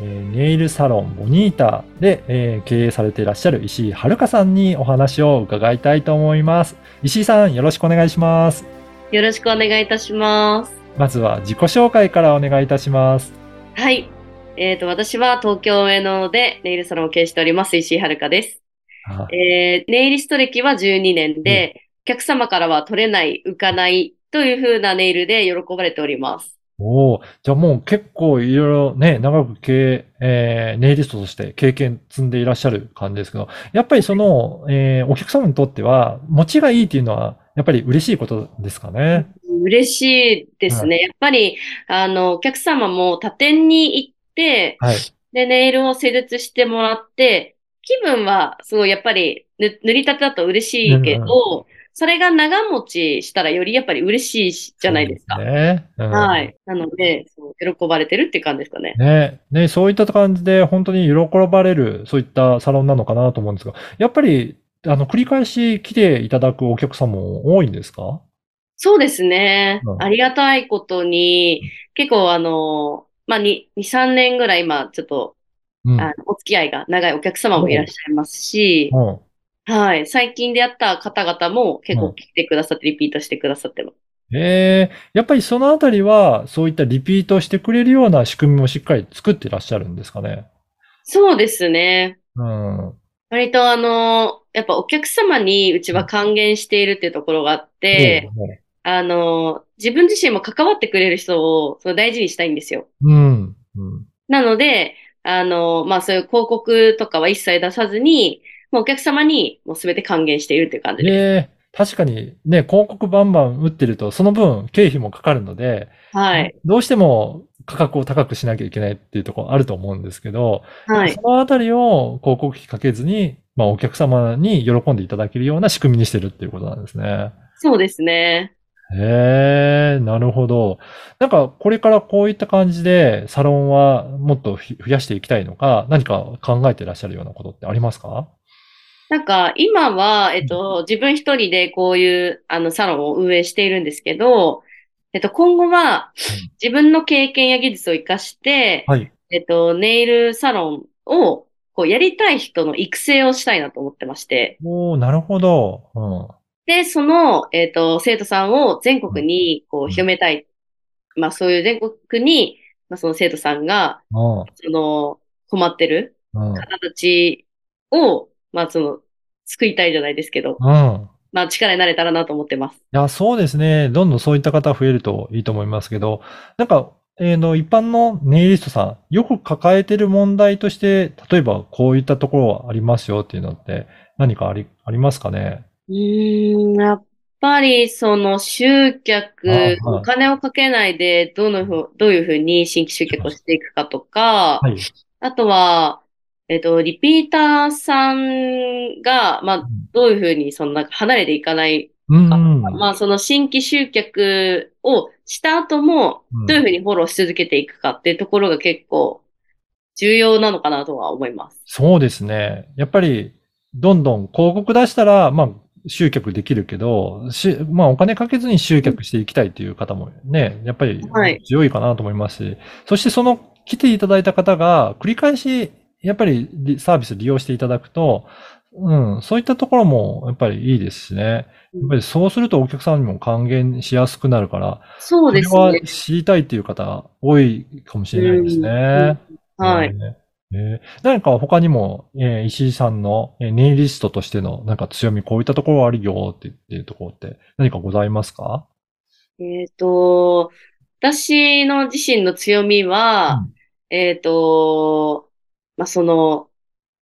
えーネイルサロンボニータで、えー経営されていらっしゃる石井遥さんにお話を伺いたいと思います。石井さん、よろしくお願いします。よろしくお願いいたします。まずは自己紹介からお願いいたします。はい。えっ、と、私は東京上野でネイルサロンを経営しております、石井遥です。あえー、ネイリスト歴は12年で、お客様からは取れない、浮かないという風なネイルで喜ばれております。おお、じゃあもう結構いろいろね、長く経営、えーネイリストとして経験積んでいらっしゃる感じですけど、やっぱりその、えーお客様にとっては、持ちがいいっていうのは、やっぱり嬉しいことですかね？嬉しいですね。やっぱり、あの、お客様も他店に行って、はい。で、ネイルを施術してもらって、気分はすごいやっぱりぬ塗りたてだと嬉しいけど、うんそれが長持ちしたらよりやっぱり嬉しいしじゃないですか。そうね。うんはい。なので、喜ばれてるっていう感じですかね。ね、ね、そういった感じで本当に喜ばれる、そういったサロンなのかなと思うんですが、やっぱり、あの、繰り返し来ていただくお客様も多いんですか？そうですねう。んありがたいことに、結構あの、まあ、2、2、3年ぐらい今、ちょっと、うん。あのお付き合いが長いお客様もいらっしゃいますし、うんはい。最近出会った方々も結うん構来てくださって、リピートしてくださってます。ええやっぱりそのあたりは、そういったリピートしてくれるような仕組みもしっかり作ってらっしゃるんですかね？そうですね。うん。割とあの、やっぱお客様にうちは還元しているっていうところがあって、あの、自分自身も関わってくれる人をその大事にしたいんですよ。うん。うん。なので、あの、まあそういう広告とかは一切出さずに、もうお客様にもう全て還元しているっていう感じです。ええ確かにね、広告バンバン打ってると、その分経費もかかるので、はい。どうしても価格を高くしなきゃいけないっていうところあると思うんですけど、はいそ。のあたりを広告費かけずに、まあお客様に喜んでいただけるような仕組みにしてるっていうことなんですね。そうですね。へえ、なるほど。なんか、これからこういった感じで、サロンはもっとひ増やしていきたいのか、何か考えてらっしゃるようなことってありますか？なんか今は、えっと、自分一人でこういうあのサロンを運営しているんですけど、えっと、今後は自分の経験や技術を活かして、はい。えっと、ネイルサロンをこうやりたい人の育成をしたいなと思ってまして、おー、なるほど。うん。で、その、えっと、生徒さんを全国にこう広めたい。まあそういう全国に、まあその生徒さんが、うん。その困ってるうん。方たちを、まあその、救いたいじゃないですけど、うん。まあ力になれたらなと思ってます。いや、そうですね。どんどんそういった方増えるといいと思いますけど、なんか、えーの、一般のネイリストさん、よく抱えてる問題として、例えばこういったところはありますよっていうのって、何かあり、ありますかね？うーん、やっぱりその集客、あはいお金をかけないでどのふう、どういうふうに新規集客をしていくかとか、はい。あとは、えっと、リピーターさんが、まあ、どういうふうにそのなんか離れていかないうん。か、うん。まあ、その新規集客をした後も、うんどういうふうにフォローし続けていくかっていうところが結構重要なのかなとは思います。そうですね。やっぱり、どんどん広告出したら、まあ、集客できるけど、し、まあ、お金かけずに集客していきたいという方もね、やっぱりはい強いかなと思いますし、そしてその来ていただいた方が繰り返し、やっぱりリサービス利用していただくと、うん、そういったところもやっぱりいいですしね。やっぱりそうするとお客さんにも還元しやすくなるから、そうですこれねは。知りたいっていう方多いかもしれないですね。はい。ねえー何か他にも、えー石井さんの、えーネイリストとしてのなんか強み、こういったところあるよって言ってるところって何かございますか？えっと、私の自身の強みは、うんえっと、まあ、その、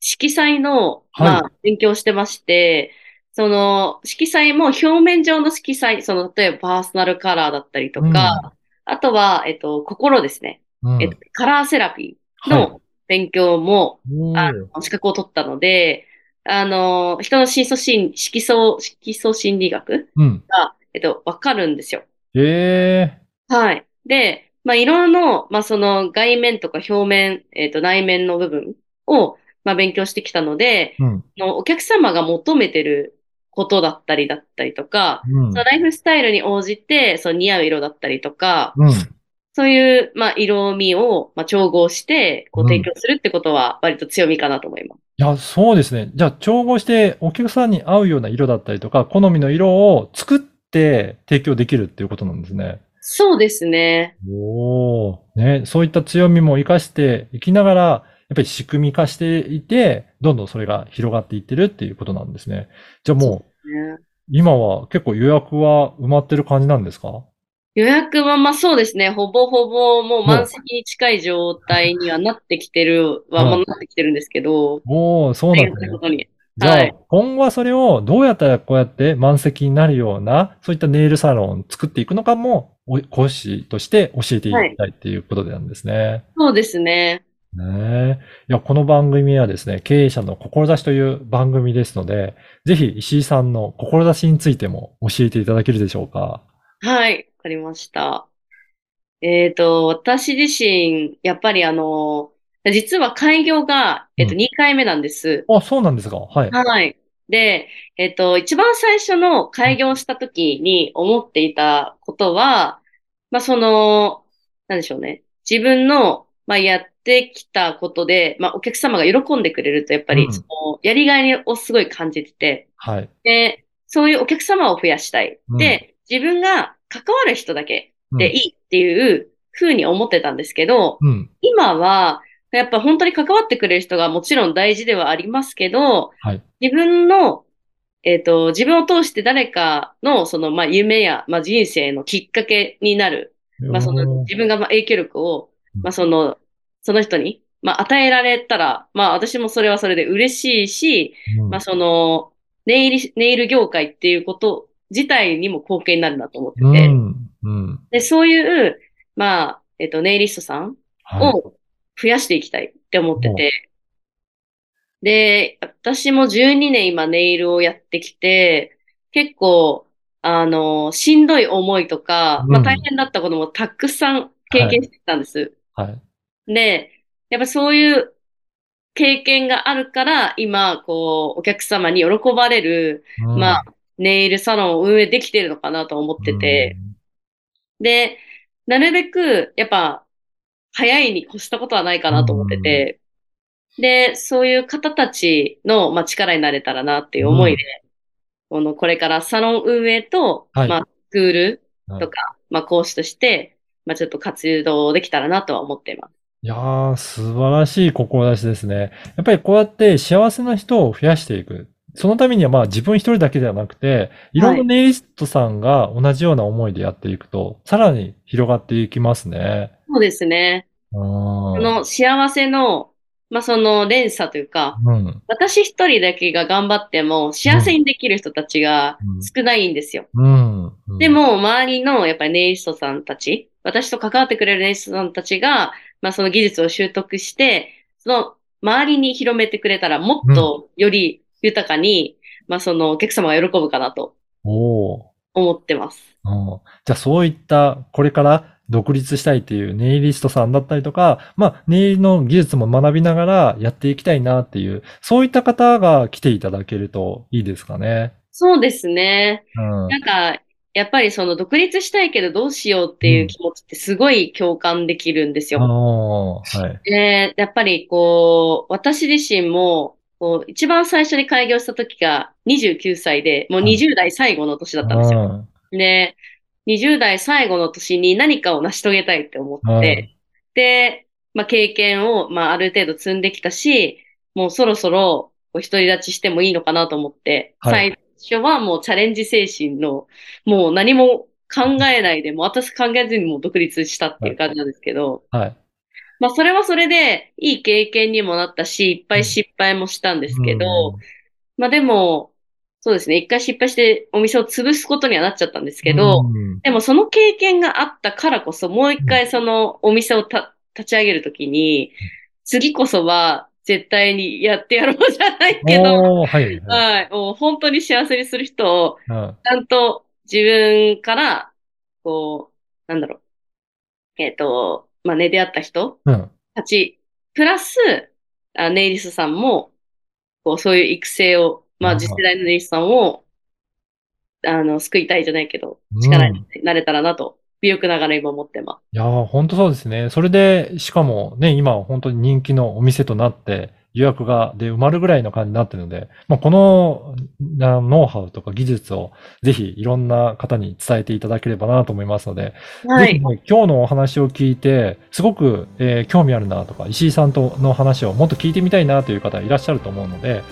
色彩の、はいまあ、勉強してまして、その、色彩も表面上の色彩、その、例えばパーソナルカラーだったりとか、あとは、えっと、心ですね。うん。えっと、カラーセラピーはいの勉強も、おーあの資格を取ったので、あの、人の深層心、色素、色素心理学うん。えっと、わかるんですよ。ええはい。で、まあ、色の、まあ、その外面とか表面、えっと、内面の部分を、まあ、勉強してきたので、うん。のお客様が求めてることだったりだったりとか、うんその。ライフスタイルに応じて、その似合う色だったりとか、うん。そういう、まあ、色味を、まあ、調合して、こう、うん提供するってことは、割と強みかなと思います。いや、そうですね。じゃあ、調合してお客さんに合うような色だったりとか、好みの色を作って提供できるっていうことなんですね。そうですね。おお、ね、そういった強みも活かしていきながら、やっぱり仕組み化していて、どんどんそれが広がっていってるっていうことなんですね。じゃあもう、ね今は結構予約は埋まってる感じなんですか？予約は、まあそうですね。ほぼほぼもう満席に近い状態にはなってきてる、は、うんもうなってきてるんですけど、おお、そうなんですね。じゃあはい、今後はそれをどうやったらこうやって満席になるような、そういったネイルサロンを作っていくのかも、お講師として教えていただきたいっていうことなんですね。そうですね。ねえ。いや、この番組はですね、経営者の志という番組ですので、ぜひ石井さんの志についても教えていただけるでしょうか？はい。わかりました。えっと、私自身、やっぱりあの、実は開業が、えっと、うん2回目なんです。あ、そうなんですか。はい。はい。で、えっと、一番最初の開業した時に思っていたことは、まあ、その、なんでしょうね。自分の、まあ、やってきたことで、まあ、お客様が喜んでくれると、やっぱり、うんその、やりがいをすごい感じてて、はい。で、そういうお客様を増やしたい。うんで、自分が関わる人だけうんでいいっていうふうに思ってたんですけど、うん。今は、やっぱ本当に関わってくれる人がもちろん大事ではありますけど、はい。自分の、えっと、自分を通して誰かの、その、まあ、夢や、まあ、人生のきっかけになる、まあ、その、自分が、まあ、影響力を、うんまあ、その、その人に、まあ、与えられたら、まあ、私もそれはそれで嬉しいし、うんまあ、その、ネイル、ネイル業界っていうこと自体にも貢献になるなと思ってうて、ん。うん。で、そういう、まあ、えっと、ネイリストさんはい。を増やしていきたいって思ってて、で、私も12年今ネイルをやってきて、結構、あの、しんどい思いとか、まあうん大変だったこともたくさん経験してきたんです。はい。で、やっぱそういう経験があるから、今、こう、お客様に喜ばれる、うん。まあ、ネイルサロンを運営できてるのかなと思ってて、で、なるべく、やっぱ、早いに越したことはないかなと思ってて、で、そういう方たちの、まあ、力になれたらなっていう思いで、この、これからサロン運営と、はいまあ、スクールうんとか、まあ、講師として、まあ、ちょっと活動できたらなとは思っています。いやー、素晴らしい志ですね。やっぱりこうやって幸せな人を増やしていく。そのためにはまあ自分一人だけではなくて、いろんなネイリストさんが同じような思いでやっていくと、さらに広がっていきますね。そうですね。うん。この幸せの、まあ、その連鎖というか、うん。私一人だけが頑張っても幸せにできる人たちが少ないんですよ。うん。うんで、も、周りのやっぱりネイリストさんたち、私と関わってくれるネイリストさんたちが、まあその技術を習得して、その周りに広めてくれたらもっとより豊かに、まあそのお客様が喜ぶかなと思ってます。うんじゃあそういった、これから独立したいっていうネイリストさんだったりとか、まあ、ネイルの技術も学びながらやっていきたいなっていう、そういった方が来ていただけるといいですかね。そうですね。うん。なんか、やっぱりその独立したいけどどうしようっていう気持ちってすごい共感できるんですあよ。のーはい。で、やっぱりこう、私自身も、こう、一番最初に開業した時が29歳で、もうはい。20代最後の年だったんですよ。で、20代最後の年に何かを成し遂げたいって思って、で、まあ経験を、まあある程度積んできたし、もうそろそろこう独り立ちしてもいいのかなと思って、はい。最初はもうチャレンジ精神の、もう何も考えないで、もう私考えずにもう独立したっていう感じなんですけど、はい。まあそれはそれでいい経験にもなったし、いっぱい失敗もしたんですけど、まあでも、そうですね、一回失敗してお店を潰すことにはなっちゃったんですけど、うん。でもその経験があったからこそ、もう一回そのお店をた立ち上げるときに、次こそは絶対にやってやろうじゃないけど、はい。はいはい、もう本当に幸せにする人をうんちゃんと自分から、こう、なんだろう。えっ、と、まあね、出会った人うん。たち、プラス、あネイリストさんも、こう、そういう育成を、まあ、うん次世代のネイリストさんを、あの、救いたいじゃないけど、うん力になれたらなと、微力ながら今思ってます。いやー、本当そうですね。それで、しかもね、今本当に人気のお店となって、予約がで埋まるぐらいの感じになってるので、まあ、このなノウハウとか技術をぜひいろんな方に伝えていただければなと思いますので、はい。ぜひね今日のお話を聞いて、すごく、えー興味あるなとか、石井さんとの話をもっと聞いてみたいなという方いらっしゃると思うので、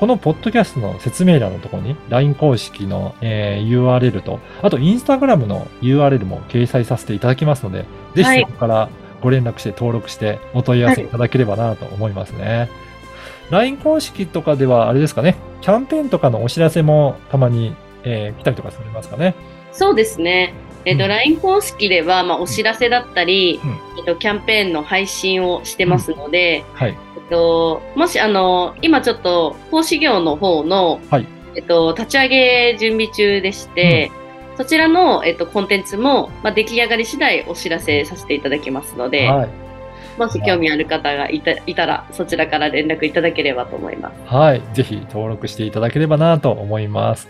このポッドキャストの説明欄のところに LINE 公式の、えー URL と、あと Instagram の URL も掲載させていただきますので、ぜはいひそこからご連絡して登録してお問い合わせいただければなと思いますね。LINE 公式とかではあれですかね、キャンペーンとかのお知らせもたまに、えー来たりとかされますかね。そうですね。えっ、と、うん LINE 公式では、まあ、お知らせだったり、うんえっと、キャンペーンの配信をしてますので、はい。えっと、もし、あの、今ちょっと、講師業の方の、はいえっと、立ち上げ準備中でして、そちらの、えっと、コンテンツも、まあ、出来上がり次第お知らせさせていただきますので、はい。もし興味ある方がいたいたら、そちらから連絡いただければと思います。はい。ぜひ登録していただければなと思います。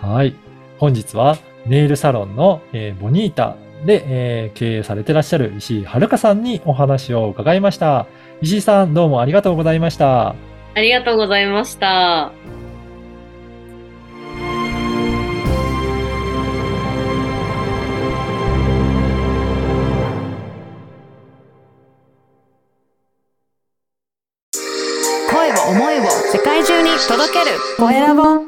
はい。本日はネイルサロンの、えーボニータで、えー経営されてらっしゃる石井遥さんにお話を伺いました。石井さんどうもありがとうございました。ありがとうございました。声を